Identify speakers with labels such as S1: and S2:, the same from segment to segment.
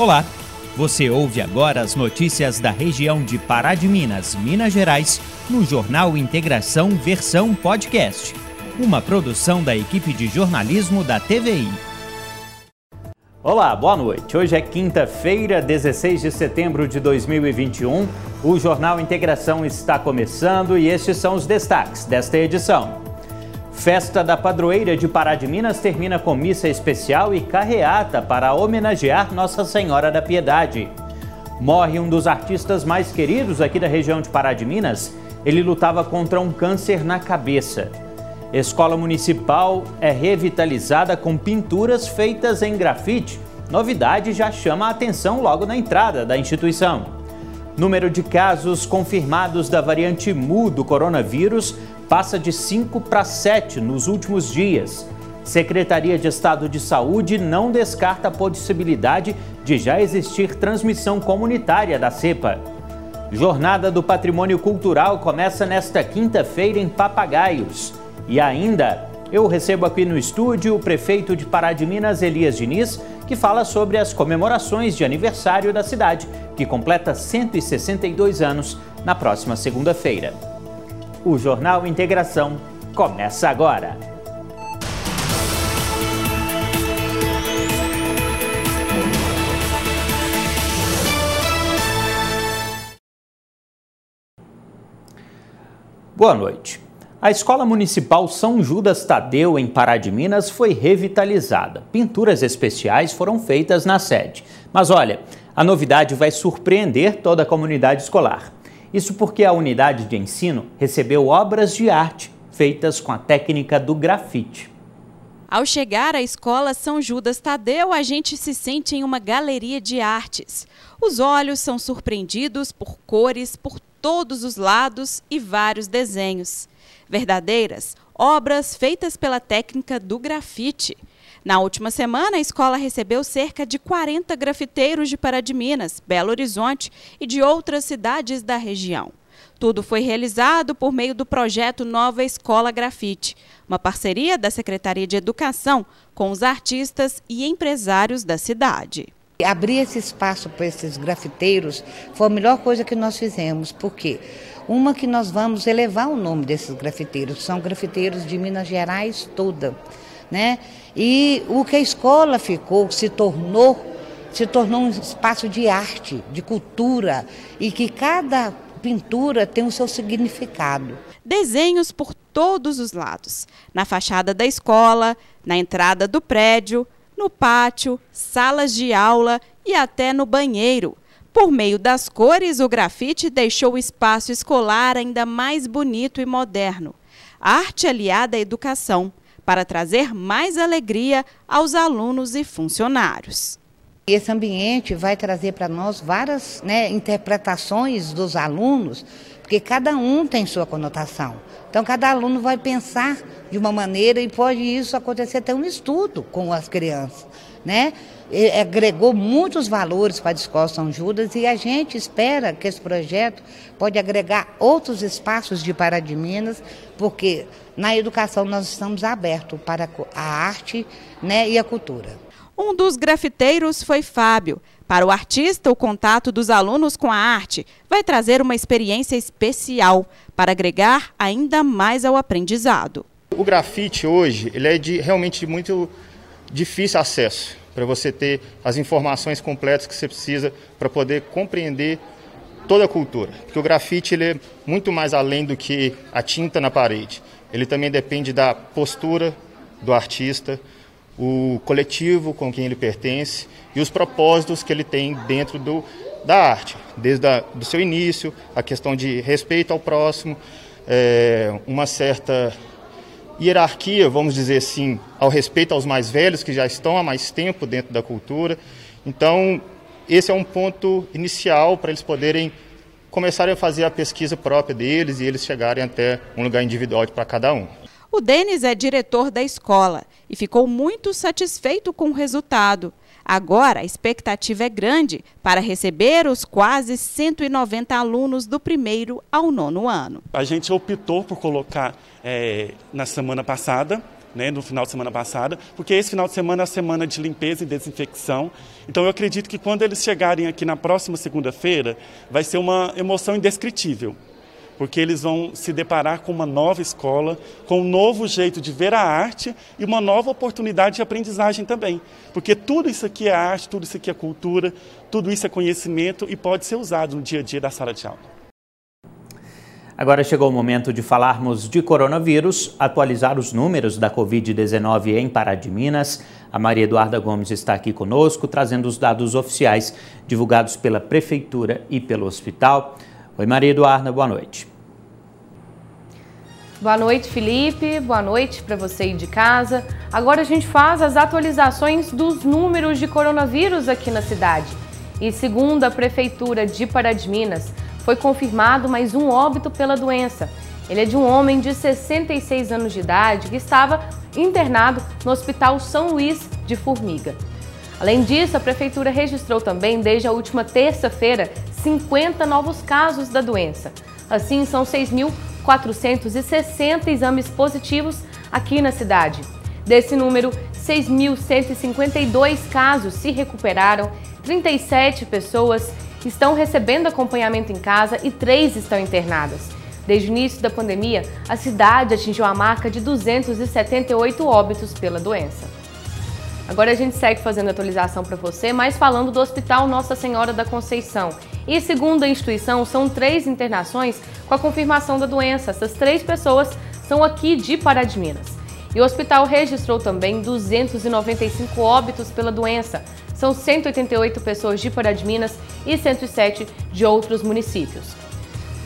S1: Olá, você ouve agora as notícias da região de Pará de Minas, Minas Gerais, no Jornal Integração Versão Podcast, uma produção da equipe de jornalismo da TVI. Olá, boa noite. Hoje é quinta-feira, 16 de setembro de 2021. O Jornal Integração está começando e estes são os destaques desta edição. Festa da Padroeira de Pará de Minas termina com missa especial e carreata para homenagear Nossa Senhora da Piedade. Morre um dos artistas mais queridos aqui da região de Pará de Minas. Ele lutava contra um câncer na cabeça. Escola Municipal é revitalizada com pinturas feitas em grafite. Novidade já chama a atenção logo na entrada da instituição. Número de casos confirmados da variante MU do coronavírus passa de 5 para 7 nos últimos dias. Secretaria de Estado de Saúde não descarta a possibilidade de já existir transmissão comunitária da cepa. Jornada do Patrimônio Cultural começa nesta quinta-feira em Papagaios. E ainda, eu recebo aqui no estúdio o prefeito de Pará de Minas, Elias Diniz, que fala sobre as comemorações de aniversário da cidade, que completa 162 anos na próxima segunda-feira. O Jornal Integração começa agora. Boa noite. A Escola Municipal São Judas Tadeu, em Pará de Minas, foi revitalizada. Pinturas especiais foram feitas na sede. Mas olha, a novidade vai surpreender toda a comunidade escolar. Isso porque a unidade de ensino recebeu obras de arte feitas com a técnica do grafite.
S2: Ao chegar à escola São Judas Tadeu, a gente se sente em uma galeria de artes. Os olhos são surpreendidos por cores por todos os lados e vários desenhos. Verdadeiras obras feitas pela técnica do grafite. Na última semana, a escola recebeu cerca de 40 grafiteiros de Pará de Minas, Belo Horizonte e de outras cidades da região. Tudo foi realizado por meio do projeto Nova Escola Grafite, uma parceria da Secretaria de Educação com os artistas e empresários da cidade.
S3: Abrir esse espaço para esses grafiteiros foi a melhor coisa que nós fizemos, porque uma que nós vamos elevar o nome desses grafiteiros, são grafiteiros de Minas Gerais toda né? E o que a escola ficou, se tornou, se tornou um espaço de arte, de cultura, e que cada pintura tem o seu significado.
S2: Desenhos por todos os lados, na fachada da escola, na entrada do prédio, no pátio, salas de aula e até no banheiro. Por meio das cores, o grafite deixou o espaço escolar ainda mais bonito e moderno. arte aliada à educação, para trazer mais alegria aos alunos e funcionários.
S3: Esse ambiente vai trazer para nós várias né, interpretações dos alunos, porque cada um tem sua conotação. Então, cada aluno vai pensar de uma maneira e pode isso acontecer até um estudo com as crianças, né? E agregou muitos valores para a Escola São Judas e a gente espera que esse projeto pode agregar outros espaços de Pará de Minas, porque na educação nós estamos abertos para a arte né, e a cultura.
S2: Um dos grafiteiros foi Fábio. Para o artista, o contato dos alunos com a arte vai trazer uma experiência especial para agregar ainda mais ao aprendizado.
S4: O grafite hoje ele é de, realmente de muito difícil acesso para você ter as informações completas que você precisa para poder compreender toda a cultura. Porque o grafite ele é muito mais além do que a tinta na parede. Ele também depende da postura do artista, o coletivo com quem ele pertence e os propósitos que ele tem dentro do, da arte, desde o do seu início, a questão de respeito ao próximo, é, uma certa hierarquia, vamos dizer assim, ao respeito aos mais velhos que já estão há mais tempo dentro da cultura. Então, esse é um ponto inicial para eles poderem começarem a fazer a pesquisa própria deles e eles chegarem até um lugar individual para cada um.
S2: O Denis é diretor da escola e ficou muito satisfeito com o resultado. Agora, a expectativa é grande para receber os quase 190 alunos do primeiro ao nono ano.
S5: A gente optou por colocar é, na semana passada né, no final de semana passada, porque esse final de semana é a semana de limpeza e desinfecção. Então eu acredito que quando eles chegarem aqui na próxima segunda-feira, vai ser uma emoção indescritível, porque eles vão se deparar com uma nova escola, com um novo jeito de ver a arte e uma nova oportunidade de aprendizagem também. Porque tudo isso aqui é arte, tudo isso aqui é cultura, tudo isso é conhecimento e pode ser usado no dia a dia da sala de aula.
S1: Agora chegou o momento de falarmos de coronavírus, atualizar os números da Covid-19 em Pará de Minas. A Maria Eduarda Gomes está aqui conosco, trazendo os dados oficiais divulgados pela Prefeitura e pelo hospital. Oi, Maria Eduarda, boa noite.
S6: Boa noite, Felipe. Boa noite para você aí de casa. Agora a gente faz as atualizações dos números de coronavírus aqui na cidade. E segundo a Prefeitura de Pará de Minas, foi confirmado mais um óbito pela doença. Ele é de um homem de 66 anos de idade que estava internado no Hospital São Luís de Formiga. Além disso, a Prefeitura registrou também, desde a última terça-feira, 50 novos casos da doença. Assim, são 6.460 exames positivos aqui na cidade. Desse número, 6.152 casos se recuperaram, 37 pessoas estão recebendo acompanhamento em casa e três estão internadas. Desde o início da pandemia, a cidade atingiu a marca de 278 óbitos pela doença. Agora a gente segue fazendo atualização para você, mas falando do Hospital Nossa Senhora da Conceição. E segundo a instituição, são três internações com a confirmação da doença. Essas três pessoas são aqui de Pará de Minas. E o hospital registrou também 295 óbitos pela doença, são 188 pessoas de Pará de Minas e 107 de outros municípios.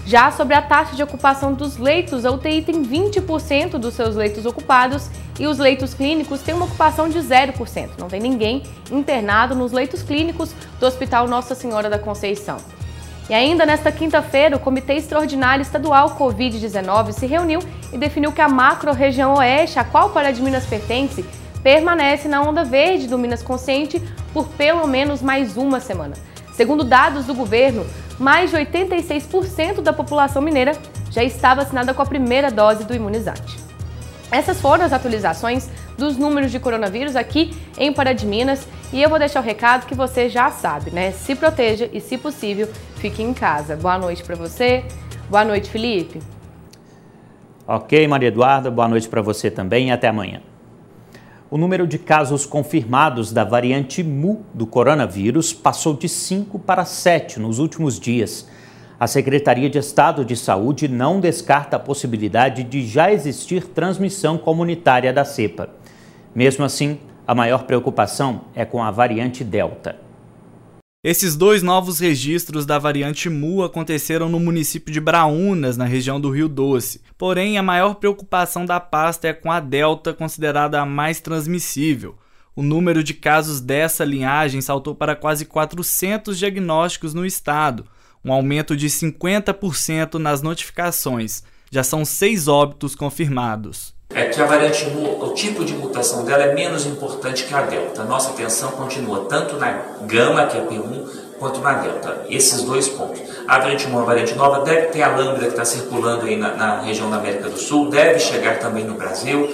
S6: Já sobre a taxa de ocupação dos leitos, a UTI tem 20% dos seus leitos ocupados e os leitos clínicos têm uma ocupação de 0%. Não tem ninguém internado nos leitos clínicos do Hospital Nossa Senhora da Conceição. E ainda nesta quinta-feira, o Comitê Extraordinário Estadual Covid-19 se reuniu e definiu que a macro-região oeste, a qual Pará de Minas pertence, permanece na onda verde do Minas Consciente por pelo menos mais uma semana. Segundo dados do governo, mais de 86% da população mineira já está vacinada com a primeira dose do imunizante. Essas foram as atualizações dos números de coronavírus aqui em Pará de Minas e eu vou deixar o recado que você já sabe, né? Se proteja e, se possível, fique em casa. Boa noite para você. Boa noite, Felipe.
S1: Ok, Maria Eduarda, boa noite para você também e até amanhã o número de casos confirmados da variante Mu do coronavírus passou de 5 para 7 nos últimos dias. A Secretaria de Estado de Saúde não descarta a possibilidade de já existir transmissão comunitária da cepa. Mesmo assim, a maior preocupação é com a variante Delta.
S7: Esses dois novos registros da variante Mu aconteceram no município de Braunas, na região do Rio Doce. Porém, a maior preocupação da pasta é com a Delta, considerada a mais transmissível. O número de casos dessa linhagem saltou para quase 400 diagnósticos no estado, um aumento de 50% nas notificações. Já são seis óbitos confirmados
S8: é que a variante Mu, o tipo de mutação dela é menos importante que a delta. Nossa atenção continua tanto na gama, que é P1, quanto na delta. Esses dois pontos. A variante Mu, a variante nova, deve ter a lambda que está circulando aí na, na, região da América do Sul, deve chegar também no Brasil.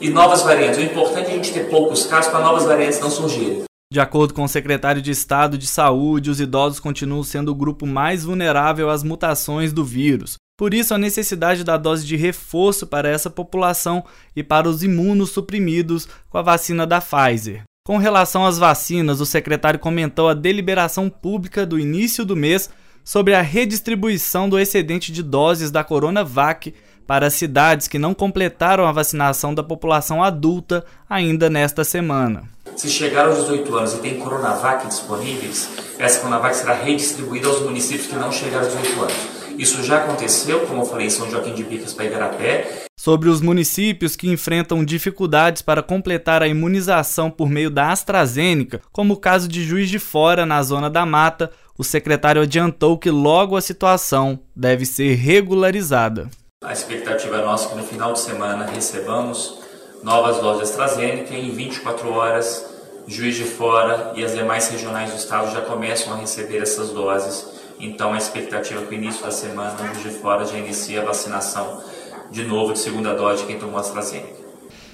S8: E novas variantes. O importante é a gente ter poucos casos para novas variantes não surgirem.
S7: De acordo com o secretário de Estado de Saúde, os idosos continuam sendo o grupo mais vulnerável às mutações do vírus. Por isso, a necessidade da dose de reforço para essa população e para os imunossuprimidos com a vacina da Pfizer. Com relação às vacinas, o secretário comentou a deliberação pública do início do mês sobre a redistribuição do excedente de doses da Coronavac para cidades que não completaram a vacinação da população adulta ainda nesta semana.
S8: Se chegar aos 18 anos e tem Coronavac disponíveis, essa Coronavac será redistribuída aos municípios que não chegaram aos 18 anos. Isso já aconteceu, como eu falei, em São Joaquim de Bicas para Igarapé.
S7: Sobre os municípios que enfrentam dificuldades para completar a imunização por meio da AstraZeneca, como o caso de Juiz de Fora, na Zona da Mata, o secretário adiantou que logo a situação deve ser regularizada.
S8: A expectativa é nossa que no final de semana recebamos novas doses AstraZeneca e em 24 horas Juiz de Fora e as demais regionais do estado já começam a receber essas doses então a expectativa é que o início da semana, o de Fora já inicia a vacinação de novo de segunda dose de quem tomou AstraZeneca.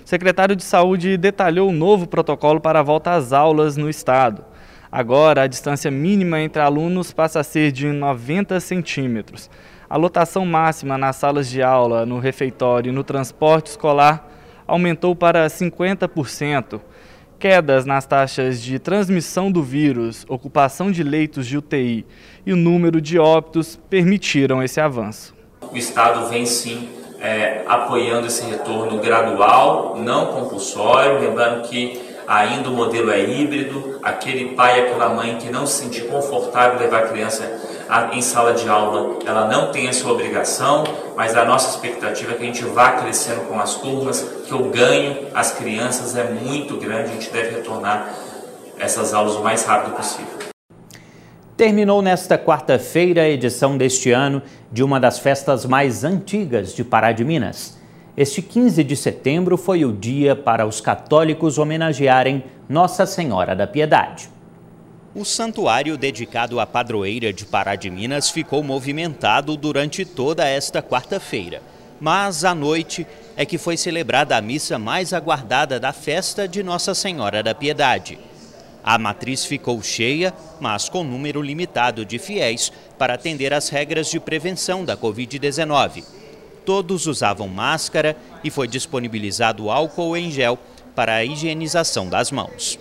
S7: O secretário de Saúde detalhou o novo protocolo para a volta às aulas no estado. Agora, a distância mínima entre alunos passa a ser de 90 centímetros. A lotação máxima nas salas de aula, no refeitório e no transporte escolar aumentou para 50%. Quedas nas taxas de transmissão do vírus, ocupação de leitos de UTI e o número de óbitos permitiram esse avanço.
S8: O Estado vem sim é, apoiando esse retorno gradual, não compulsório, lembrando que ainda o modelo é híbrido, aquele pai, aquela mãe que não se sentir confortável levar a criança em sala de aula, ela não tem essa obrigação, mas a nossa expectativa é que a gente vá crescendo com as turmas, que o ganho às crianças é muito grande, a gente deve retornar essas aulas o mais rápido possível.
S9: Terminou nesta quarta-feira a edição deste ano de uma das festas mais antigas de Pará de Minas. Este 15 de setembro foi o dia para os católicos homenagearem Nossa Senhora da Piedade.
S1: O santuário dedicado à padroeira de Pará de Minas ficou movimentado durante toda esta quarta-feira. Mas à noite é que foi celebrada a missa mais aguardada da festa de Nossa Senhora da Piedade. A matriz ficou cheia, mas com número limitado de fiéis para atender às regras de prevenção da Covid-19. Todos usavam máscara e foi disponibilizado álcool em gel para a higienização das mãos.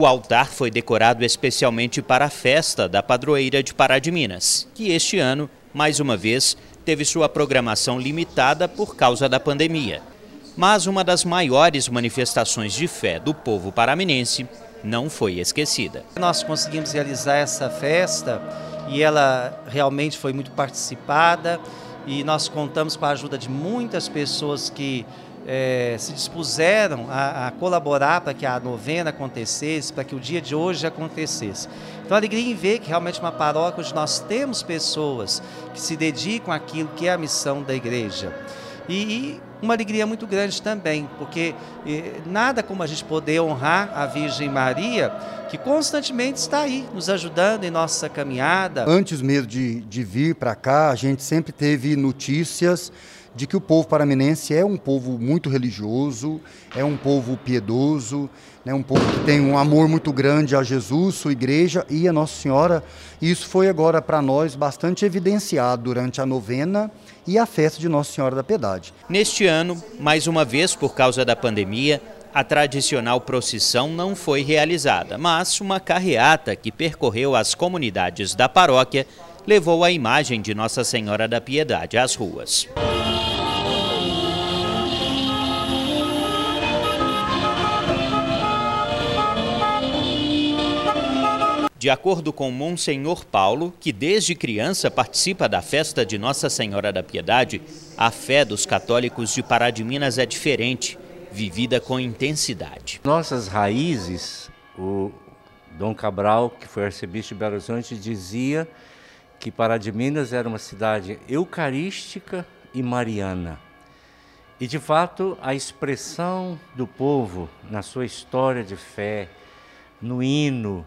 S1: O altar foi decorado especialmente para a festa da padroeira de Pará de Minas, que este ano, mais uma vez, teve sua programação limitada por causa da pandemia. Mas uma das maiores manifestações de fé do povo paraminense não foi esquecida.
S10: Nós conseguimos realizar essa festa e ela realmente foi muito participada e nós contamos com a ajuda de muitas pessoas que é, se dispuseram a, a colaborar para que a novena acontecesse, para que o dia de hoje acontecesse. Então, alegria em ver que realmente uma paróquia onde nós temos pessoas que se dedicam àquilo que é a missão da igreja. E, e uma alegria muito grande também, porque nada como a gente poder honrar a Virgem Maria, que constantemente está aí, nos ajudando em nossa caminhada.
S11: Antes mesmo de, de vir para cá, a gente sempre teve notícias de que o povo paraminense é um povo muito religioso, é um povo piedoso, né, um povo que tem um amor muito grande a Jesus, sua igreja e a Nossa Senhora. E isso foi agora para nós bastante evidenciado durante a novena e a festa de Nossa Senhora da Piedade.
S1: Neste ano, mais uma vez por causa da pandemia, a tradicional procissão não foi realizada, mas uma carreata que percorreu as comunidades da paróquia levou a imagem de Nossa Senhora da Piedade às ruas. De acordo com Monsenhor Paulo, que desde criança participa da festa de Nossa Senhora da Piedade, a fé dos católicos de Pará de Minas é diferente, vivida com intensidade.
S12: Nossas raízes, o Dom Cabral, que foi arcebispo de Belo Horizonte, dizia que Pará de Minas era uma cidade eucarística e mariana. E de fato, a expressão do povo na sua história de fé, no hino,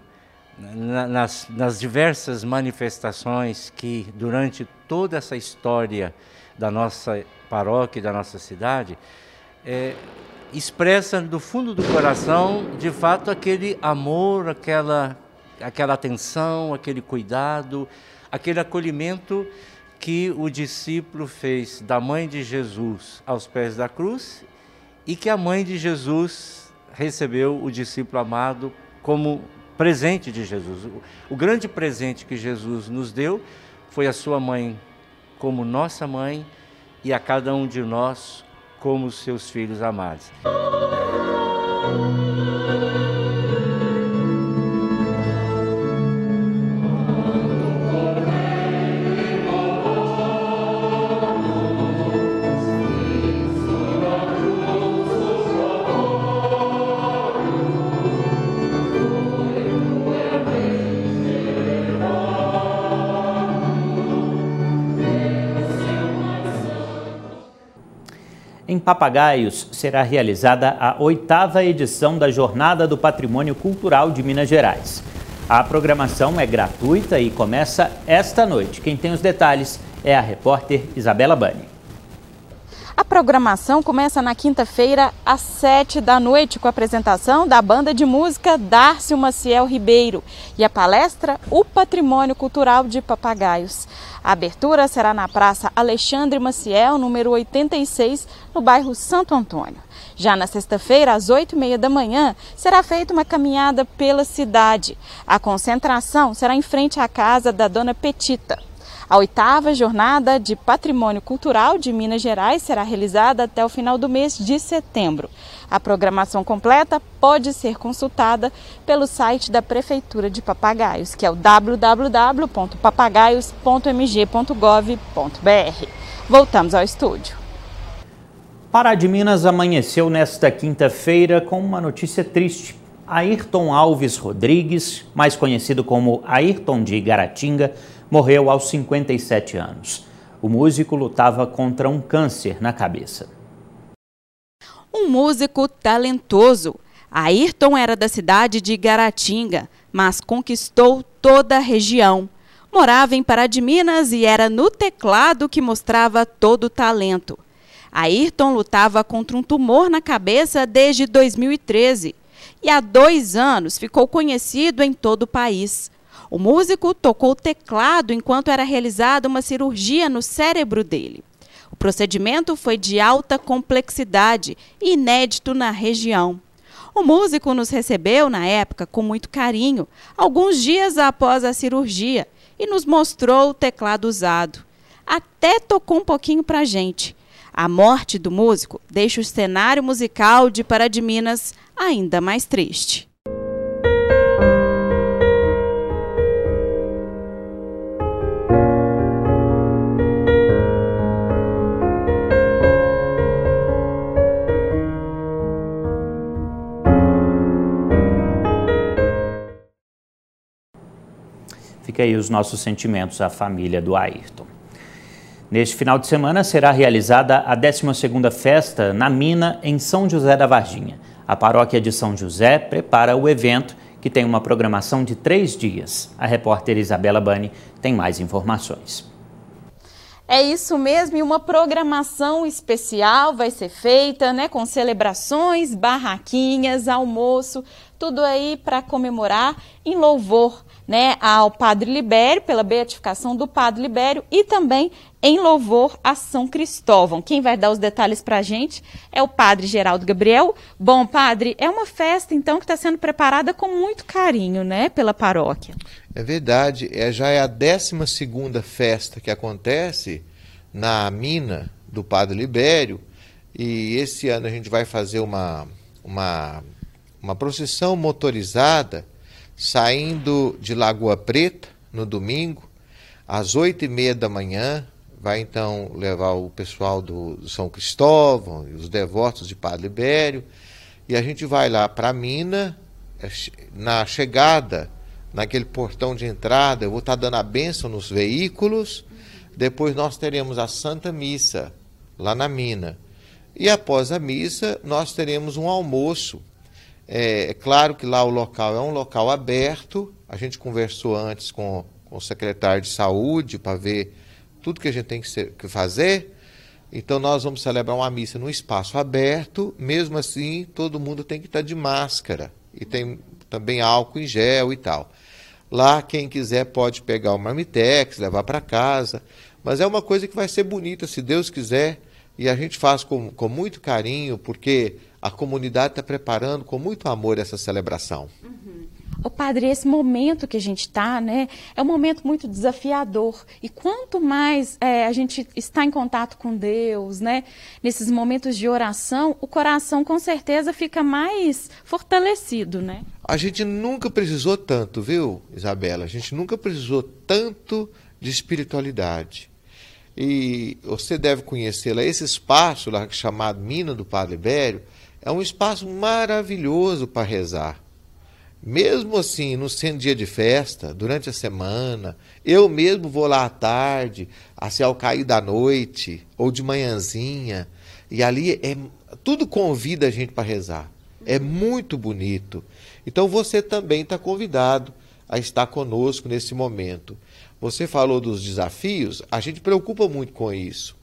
S12: nas, nas diversas manifestações que durante toda essa história da nossa paróquia da nossa cidade, é, expressa do fundo do coração, de fato, aquele amor, aquela, aquela atenção, aquele cuidado, aquele acolhimento que o discípulo fez da mãe de Jesus aos pés da cruz e que a mãe de Jesus recebeu o discípulo amado como presente de Jesus. O grande presente que Jesus nos deu foi a sua mãe como nossa mãe e a cada um de nós como seus filhos amados.
S1: Papagaios será realizada a oitava edição da Jornada do Patrimônio Cultural de Minas Gerais. A programação é gratuita e começa esta noite. Quem tem os detalhes é a repórter Isabela Bani.
S13: Programação começa na quinta-feira, às sete da noite, com a apresentação da banda de música Darcio Maciel Ribeiro e a palestra O Patrimônio Cultural de Papagaios. A abertura será na Praça Alexandre Maciel, número 86, no bairro Santo Antônio. Já na sexta-feira, às oito e meia da manhã, será feita uma caminhada pela cidade. A concentração será em frente à casa da Dona Petita. A oitava jornada de Patrimônio Cultural de Minas Gerais será realizada até o final do mês de setembro. A programação completa pode ser consultada pelo site da Prefeitura de Papagaios, que é o www.papagaios.mg.gov.br. Voltamos ao estúdio.
S1: Pará de Minas amanheceu nesta quinta-feira com uma notícia triste. Ayrton Alves Rodrigues, mais conhecido como Ayrton de Garatinga, morreu aos 57 anos. O músico lutava contra um câncer na cabeça.
S13: Um músico talentoso. Ayrton era da cidade de Garatinga, mas conquistou toda a região. Morava em Pará de Minas e era no teclado que mostrava todo o talento. Ayrton lutava contra um tumor na cabeça desde 2013 e há dois anos ficou conhecido em todo o país. O músico tocou teclado enquanto era realizada uma cirurgia no cérebro dele. O procedimento foi de alta complexidade e inédito na região. O músico nos recebeu, na época, com muito carinho, alguns dias após a cirurgia, e nos mostrou o teclado usado. Até tocou um pouquinho para a gente. A morte do músico deixa o cenário musical de Pará de Minas ainda mais triste.
S1: Fica aí os nossos sentimentos à família do Ayrton. Neste final de semana será realizada a 12ª festa na Mina, em São José da Varginha. A paróquia de São José prepara o evento, que tem uma programação de três dias. A repórter Isabela Bani tem mais informações.
S13: É isso mesmo, e uma programação especial vai ser feita, né, com celebrações, barraquinhas, almoço, tudo aí para comemorar em louvor né, ao Padre Libério, pela beatificação do Padre Libério e também em louvor a São Cristóvão. Quem vai dar os detalhes para a gente é o Padre Geraldo Gabriel. Bom, Padre, é uma festa então que está sendo preparada com muito carinho, né, pela paróquia.
S14: É verdade, é, já é a 12 segunda festa que acontece na mina do Padre Libério e esse ano a gente vai fazer uma, uma, uma procissão motorizada saindo de Lagoa Preta no domingo, às oito e meia da manhã, vai então levar o pessoal do São Cristóvão e os devotos de Padre Libério, e a gente vai lá para a mina, é, na chegada, naquele portão de entrada, eu vou estar tá dando a bênção nos veículos, depois nós teremos a Santa Missa lá na mina. E após a missa, nós teremos um almoço é, é, claro que lá o local é um local aberto. A gente conversou antes com, com o secretário de saúde para ver tudo que a gente tem que, ser, que fazer. Então nós vamos celebrar uma missa num espaço aberto. Mesmo assim, todo mundo tem que estar de máscara e tem também álcool em gel e tal. Lá quem quiser pode pegar o marmitex, levar para casa. Mas é uma coisa que vai ser bonita, se Deus quiser. E a gente faz com, com muito carinho, porque a comunidade está preparando com muito amor essa celebração.
S13: Uhum. O padre, esse momento que a gente está, né, é um momento muito desafiador. E quanto mais é, a gente está em contato com Deus, né, nesses momentos de oração, o coração com certeza fica mais fortalecido, né?
S14: A gente nunca precisou tanto, viu, Isabela? A gente nunca precisou tanto de espiritualidade. E você deve conhecê-la. Esse espaço lá chamado Mina do Padre Ibério é um espaço maravilhoso para rezar. Mesmo assim, no sendo dia de festa, durante a semana, eu mesmo vou lá à tarde, assim ao cair da noite, ou de manhãzinha, E ali é tudo convida a gente para rezar. É muito bonito. Então você também está convidado a estar conosco nesse momento. Você falou dos desafios, a gente preocupa muito com isso.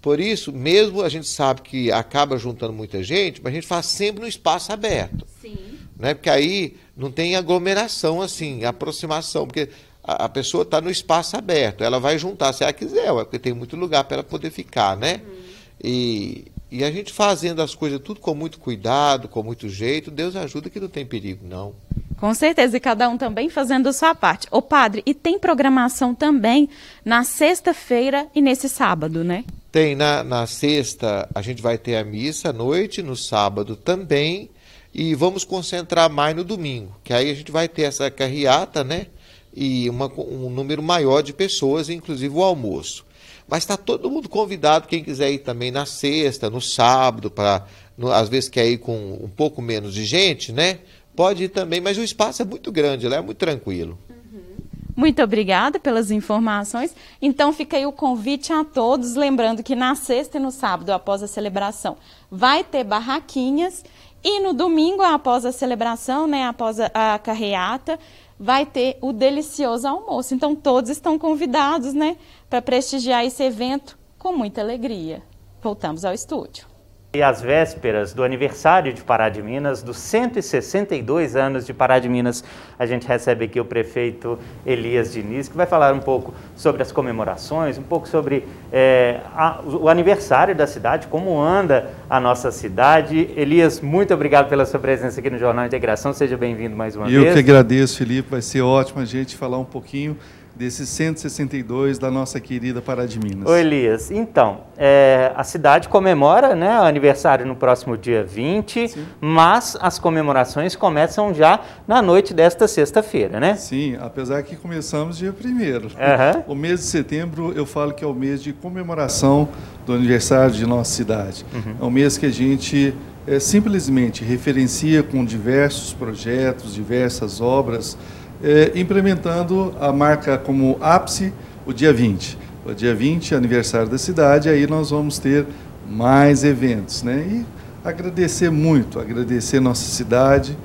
S14: Por isso, mesmo a gente sabe que acaba juntando muita gente, mas a gente faz sempre no espaço aberto. Sim. Né? Porque aí não tem aglomeração assim, aproximação, porque a, a pessoa está no espaço aberto, ela vai juntar se ela quiser, porque tem muito lugar para ela poder ficar, né? Uhum. E, e a gente fazendo as coisas tudo com muito cuidado, com muito jeito, Deus ajuda que não tem perigo, não.
S2: Com certeza, e cada um também fazendo a sua parte. Ô padre, e tem programação também na sexta-feira e nesse sábado, né?
S14: Tem, na, na sexta a gente vai ter a missa à noite, no sábado também, e vamos concentrar mais no domingo, que aí a gente vai ter essa carreata, né? E uma, um número maior de pessoas, inclusive o almoço. Mas está todo mundo convidado, quem quiser ir também na sexta, no sábado, para às vezes quer ir com um pouco menos de gente, né? Pode ir também, mas o espaço é muito grande, lá é muito tranquilo.
S2: Uhum. Muito obrigada pelas informações. Então fica aí o convite a todos, lembrando que na sexta e no sábado, após a celebração, vai ter barraquinhas e no domingo, após a celebração, né, após a, a carreata, vai ter o delicioso almoço. Então todos estão convidados, né, para prestigiar esse evento com muita alegria. Voltamos ao estúdio.
S1: E às vésperas do aniversário de Pará de Minas, dos 162 anos de Pará de Minas, a gente recebe aqui o prefeito Elias Diniz, que vai falar um pouco sobre as comemorações, um pouco sobre é, a, o aniversário da cidade, como anda a nossa cidade. Elias, muito obrigado pela sua presença aqui no Jornal Integração, seja bem-vindo mais uma
S15: Eu
S1: vez.
S15: Eu que agradeço, Felipe, vai ser ótimo a gente falar um pouquinho desses 162 da nossa querida Pará de Minas.
S1: Ô Elias, então, é, a cidade comemora né, o aniversário no próximo dia 20, Sim. mas as comemorações começam já na noite desta sexta-feira, né?
S15: Sim, apesar que começamos dia 1 uhum. O mês de setembro eu falo que é o mês de comemoração do aniversário de nossa cidade. Uhum. É um mês que a gente é, simplesmente referencia com diversos projetos, diversas obras, é, implementando a marca como ápice o dia 20. O dia 20, aniversário da cidade, aí nós vamos ter mais eventos. Né? E agradecer muito, agradecer nossa cidade,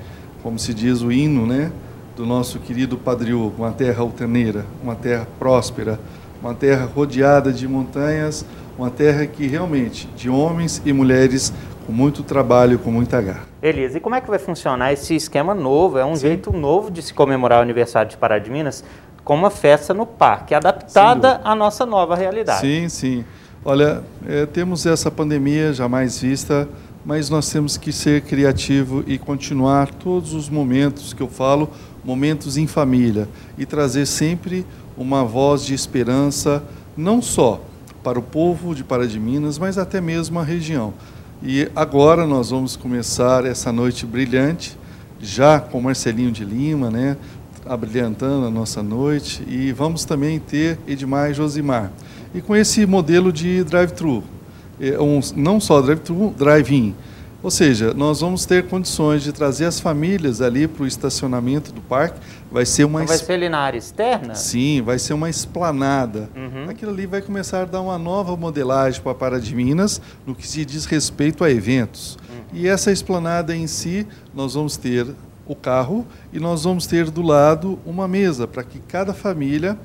S15: como se diz o hino né, do nosso querido Padriú, uma terra altaneira, uma terra próspera, uma terra rodeada de montanhas, uma terra que realmente, de homens e mulheres com muito trabalho, com muita garra.
S1: Elias, e como é que vai funcionar esse esquema novo? É um Sim. jeito novo de se comemorar o aniversário de Pará de Minas com uma festa no parque, adaptada à nossa nova realidade.
S15: Sim, sim. Olha, é, temos essa pandemia jamais vista, mas nós temos que ser criativo e continuar todos os momentos que eu falo, momentos em família, e trazer sempre uma voz de esperança, não só para o povo de Pará de Minas, mas até mesmo a região. E agora nós vamos começar essa noite brilhante, já com Marcelinho de Lima, né, abrilhantando a nossa noite, e vamos também ter Edmar e Josimar. E com esse modelo de drive-thru, é um, não só drive-thru, drive-in. Ou seja, nós vamos ter condições de trazer as famílias ali para o estacionamento do parque. Vai ser uma.
S1: Então vai ser ali na área externa?
S15: Sim, vai ser uma esplanada. Uhum. Aquilo ali vai começar a dar uma nova modelagem para a Pará de Minas no que se diz respeito a eventos. Uhum. E essa esplanada em si, nós vamos ter o carro e nós vamos ter do lado uma mesa para que cada família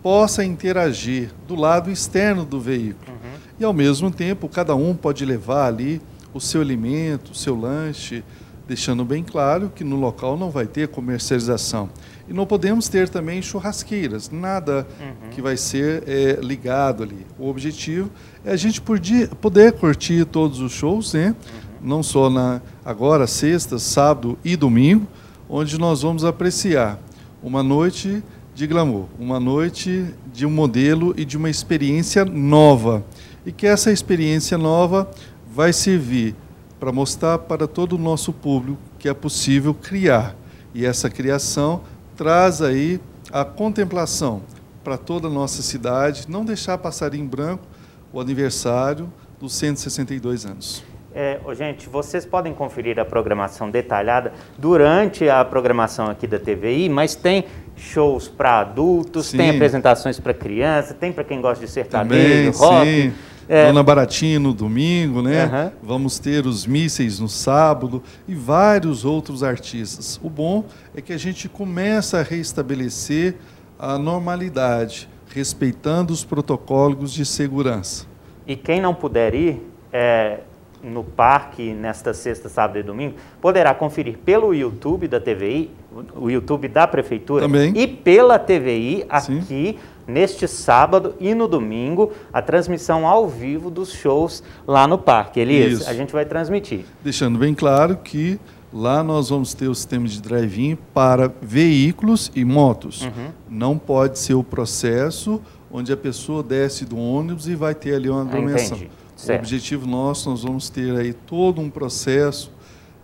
S15: possa interagir do lado externo do veículo. Uhum. E ao mesmo tempo, cada um pode levar ali o seu alimento, o seu lanche, deixando bem claro que no local não vai ter comercialização. E não podemos ter também churrasqueiras, nada uhum. que vai ser é, ligado ali. O objetivo é a gente poder, poder curtir todos os shows, né? Uhum. não só na agora, sexta, sábado e domingo, onde nós vamos apreciar uma noite de glamour, uma noite de um modelo e de uma experiência nova. E que essa experiência nova vai servir para mostrar para todo o nosso público que é possível criar. E essa criação traz aí a contemplação para toda a nossa cidade, não deixar passar em branco o aniversário dos 162 anos.
S1: É, gente, vocês podem conferir a programação detalhada durante a programação aqui da TVI, mas tem shows para adultos, sim. tem apresentações para criança, tem para quem gosta de sertanejo, rock. Sim
S15: É... Dona Baratinha no domingo, né? Uhum. Vamos ter os mísseis no sábado e vários outros artistas. O bom é que a gente começa a restabelecer a normalidade, respeitando os protocolos de segurança.
S1: E quem não puder ir, é, no parque nesta sexta, sábado e domingo, poderá conferir pelo YouTube da TVI, o YouTube da Prefeitura,
S15: Também.
S1: e pela TVI aqui Sim. Neste sábado e no domingo, a transmissão ao vivo dos shows lá no parque. Elias, Isso. a gente vai transmitir.
S15: Deixando bem claro que lá nós vamos ter o sistema de drive-in para veículos e motos. Uhum. Não pode ser o processo onde a pessoa desce do ônibus e vai ter ali uma aglomeração. Certo. O objetivo nosso, nós vamos ter aí todo um processo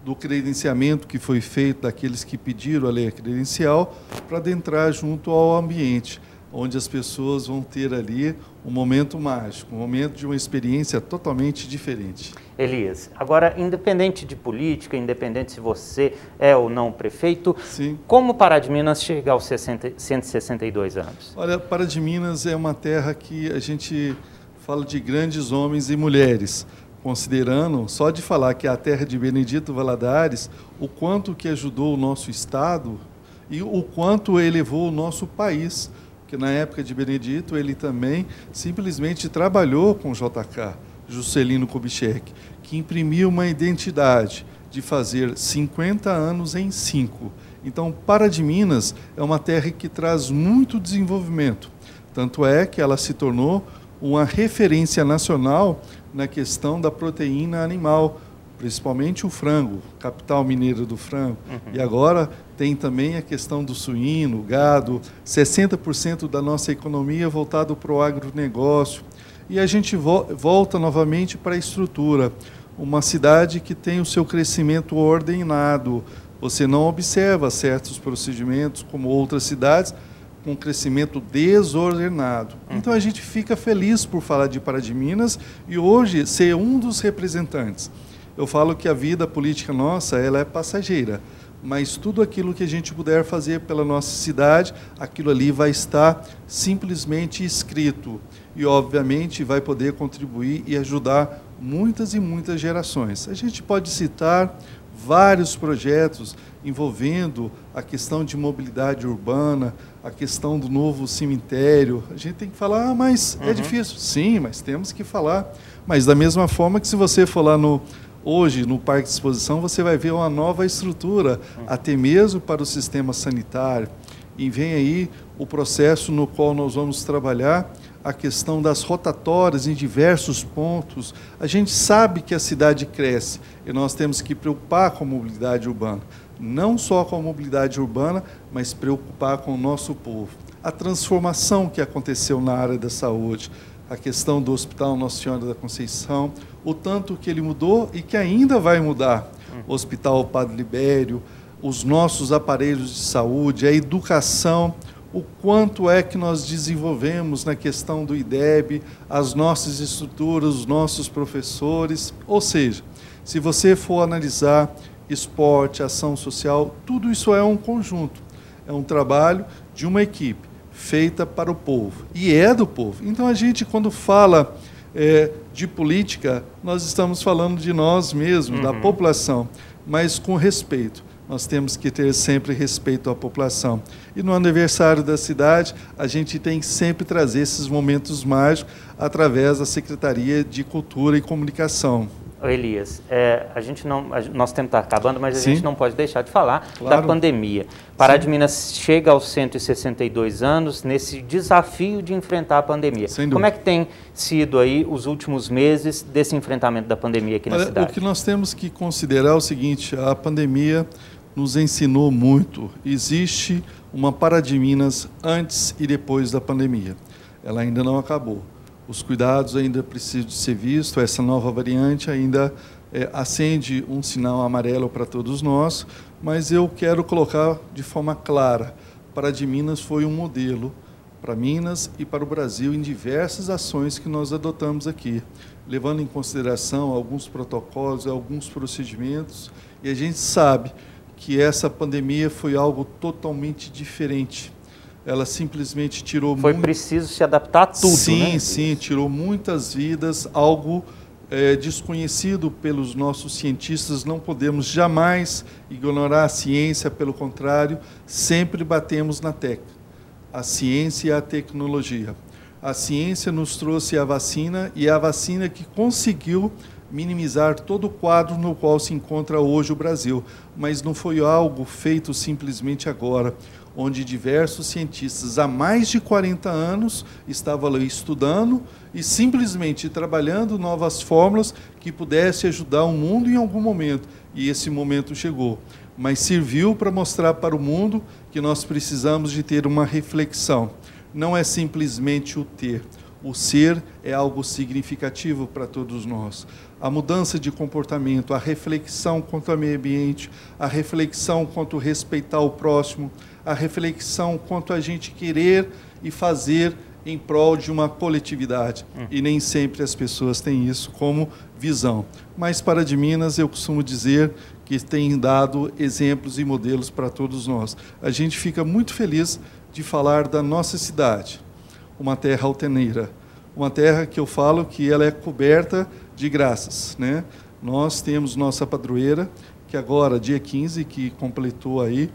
S15: do credenciamento que foi feito daqueles que pediram a lei credencial para adentrar junto ao ambiente, onde as pessoas vão ter ali um momento mágico, um momento de uma experiência totalmente diferente.
S1: Elias, agora, independente de política, independente se você é ou não prefeito,
S15: Sim.
S1: como Pará de Minas chega aos 60, 162 anos?
S15: Olha, Pará de Minas é uma terra que a gente fala de grandes homens e mulheres, considerando, só de falar que é a terra de Benedito Valadares, o quanto que ajudou o nosso Estado e o quanto elevou o nosso país. Porque na época de Benedito, ele também simplesmente trabalhou com JK, Juscelino Kubitschek, que imprimiu uma identidade de fazer 50 anos em 5. Então, Para de Minas é uma terra que traz muito desenvolvimento. Tanto é que ela se tornou uma referência nacional na questão da proteína animal, principalmente o frango, capital mineiro do frango. Uhum. E agora tem também a questão do suíno, gado, 60% da nossa economia voltado para o agronegócio. E a gente vo volta novamente para a estrutura. Uma cidade que tem o seu crescimento ordenado. Você não observa certos procedimentos como outras cidades, com um crescimento desordenado. Então a gente fica feliz por falar de Pará de Minas e hoje ser um dos representantes. Eu falo que a vida política nossa ela é passageira, mas tudo aquilo que a gente puder fazer pela nossa cidade, aquilo ali vai estar simplesmente escrito e obviamente vai poder contribuir e ajudar muitas e muitas gerações. A gente pode citar vários projetos envolvendo a questão de mobilidade urbana, a questão do novo cemitério. A gente tem que falar, ah, mas é uhum. é difícil. Sim, mas temos que falar. Mas da mesma forma que se você for lá no hoje no Parque de Exposição, você vai ver uma nova estrutura, até mesmo para o sistema sanitário. E vem aí o processo no qual nós vamos trabalhar a questão das rotatórias em diversos pontos. A gente sabe que a cidade cresce e nós temos que preocupar com a mobilidade urbana não só com a mobilidade urbana, mas preocupar com o nosso povo. A transformação que aconteceu na área da saúde, a questão do Hospital Nossa Senhora da Conceição, o tanto que ele mudou e que ainda vai mudar. O Hospital Padre Libério, os nossos aparelhos de saúde, a educação, o quanto é que nós desenvolvemos na questão do IDEB, as nossas estruturas, os nossos professores. Ou seja, se você for analisar esporte, ação social, tudo isso é um conjunto. É um trabalho de uma equipe feita para o povo. E é do povo. Então a gente, quando fala é, de política, nós estamos falando de nós mesmos, uhum. da população, mas com respeito. Nós temos que ter sempre respeito à população. E no aniversário da cidade, a gente tem que sempre trazer esses momentos mágicos através da Secretaria de Cultura e Comunicação.
S1: Elias, é, a gente não, a, nosso tempo está acabando, mas a Sim. gente não pode deixar de falar claro. da pandemia. Pará Sim. de Minas chega aos 162 anos nesse desafio de enfrentar a pandemia. Como é que tem sido aí os últimos meses desse enfrentamento da pandemia aqui
S15: Olha,
S1: na cidade?
S15: O que nós temos que considerar é o seguinte: a pandemia nos ensinou muito. Existe uma Pará de Minas antes e depois da pandemia. Ela ainda não acabou os cuidados ainda precisam de ser vistos, essa nova variante ainda é, acende um sinal amarelo para todos nós, mas eu quero colocar de forma clara, para de Minas foi um modelo para Minas e para o Brasil em diversas ações que nós adotamos aqui, levando em consideração alguns protocolos, alguns procedimentos, e a gente sabe que essa pandemia foi algo totalmente diferente ela simplesmente tirou
S1: Foi muito... preciso se adaptar a tudo,
S15: sim,
S1: né?
S15: Sim, tirou muitas vidas, algo é, desconhecido pelos nossos cientistas. Não podemos jamais ignorar a ciência, pelo contrário, sempre batemos na tecla. A ciência e a tecnologia. A ciência nos trouxe a vacina e é a vacina que conseguiu minimizar todo o quadro no qual se encontra hoje o Brasil, mas não foi algo feito simplesmente agora onde diversos cientistas há mais de 40 anos estavam ali estudando e simplesmente trabalhando novas fórmulas que pudessem ajudar o mundo em algum momento. E esse momento chegou. Mas serviu para mostrar para o mundo que nós precisamos de ter uma reflexão. Não é simplesmente o ter. O ser é algo significativo para todos nós. A mudança de comportamento, a reflexão quanto ao meio ambiente, a reflexão quanto respeitar o próximo, a reflexão quanto a gente querer e fazer em prol de uma coletividade. Hum. E nem sempre as pessoas têm isso como visão. Mas para de Minas, eu costumo dizer que tem dado exemplos e modelos para todos nós. A gente fica muito feliz de falar da nossa cidade, uma terra alteneira, uma terra que eu falo que ela é coberta de graças, né? Nós temos nossa padroeira, que agora, dia 15, que completou aí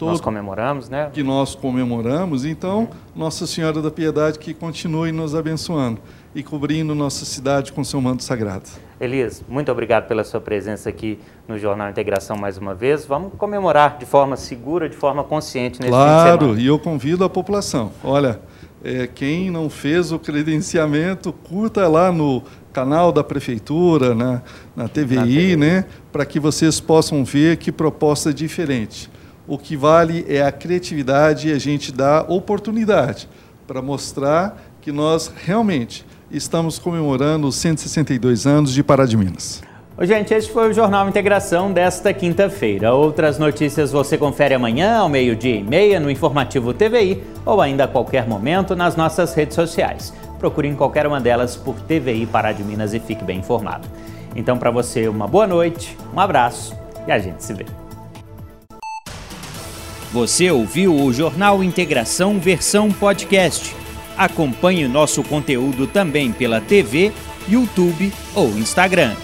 S1: nós comemoramos, né?
S15: Que nós comemoramos. Então, Nossa Senhora da Piedade que continue nos abençoando e cobrindo nossa cidade com seu manto sagrado.
S1: Elias, muito obrigado pela sua presença aqui no Jornal Integração mais uma vez. Vamos comemorar de forma segura, de forma consciente nesse
S15: Claro, e eu convido a população. Olha, é, quem não fez o credenciamento, curta lá no canal da prefeitura, né, na TVI, na TV. né, para que vocês possam ver que proposta diferente. O que vale é a criatividade e a gente dá oportunidade para mostrar que nós realmente estamos comemorando os 162 anos de Pará de Minas.
S1: Gente, este foi o Jornal Integração desta quinta-feira. Outras notícias você confere amanhã, ao meio-dia e meia, no Informativo TVI ou ainda a qualquer momento nas nossas redes sociais. Procure em qualquer uma delas por TVI Pará de Minas e fique bem informado. Então, para você, uma boa noite, um abraço e a gente se vê.
S16: Você ouviu o Jornal Integração versão podcast. Acompanhe nosso conteúdo também pela TV, YouTube ou Instagram.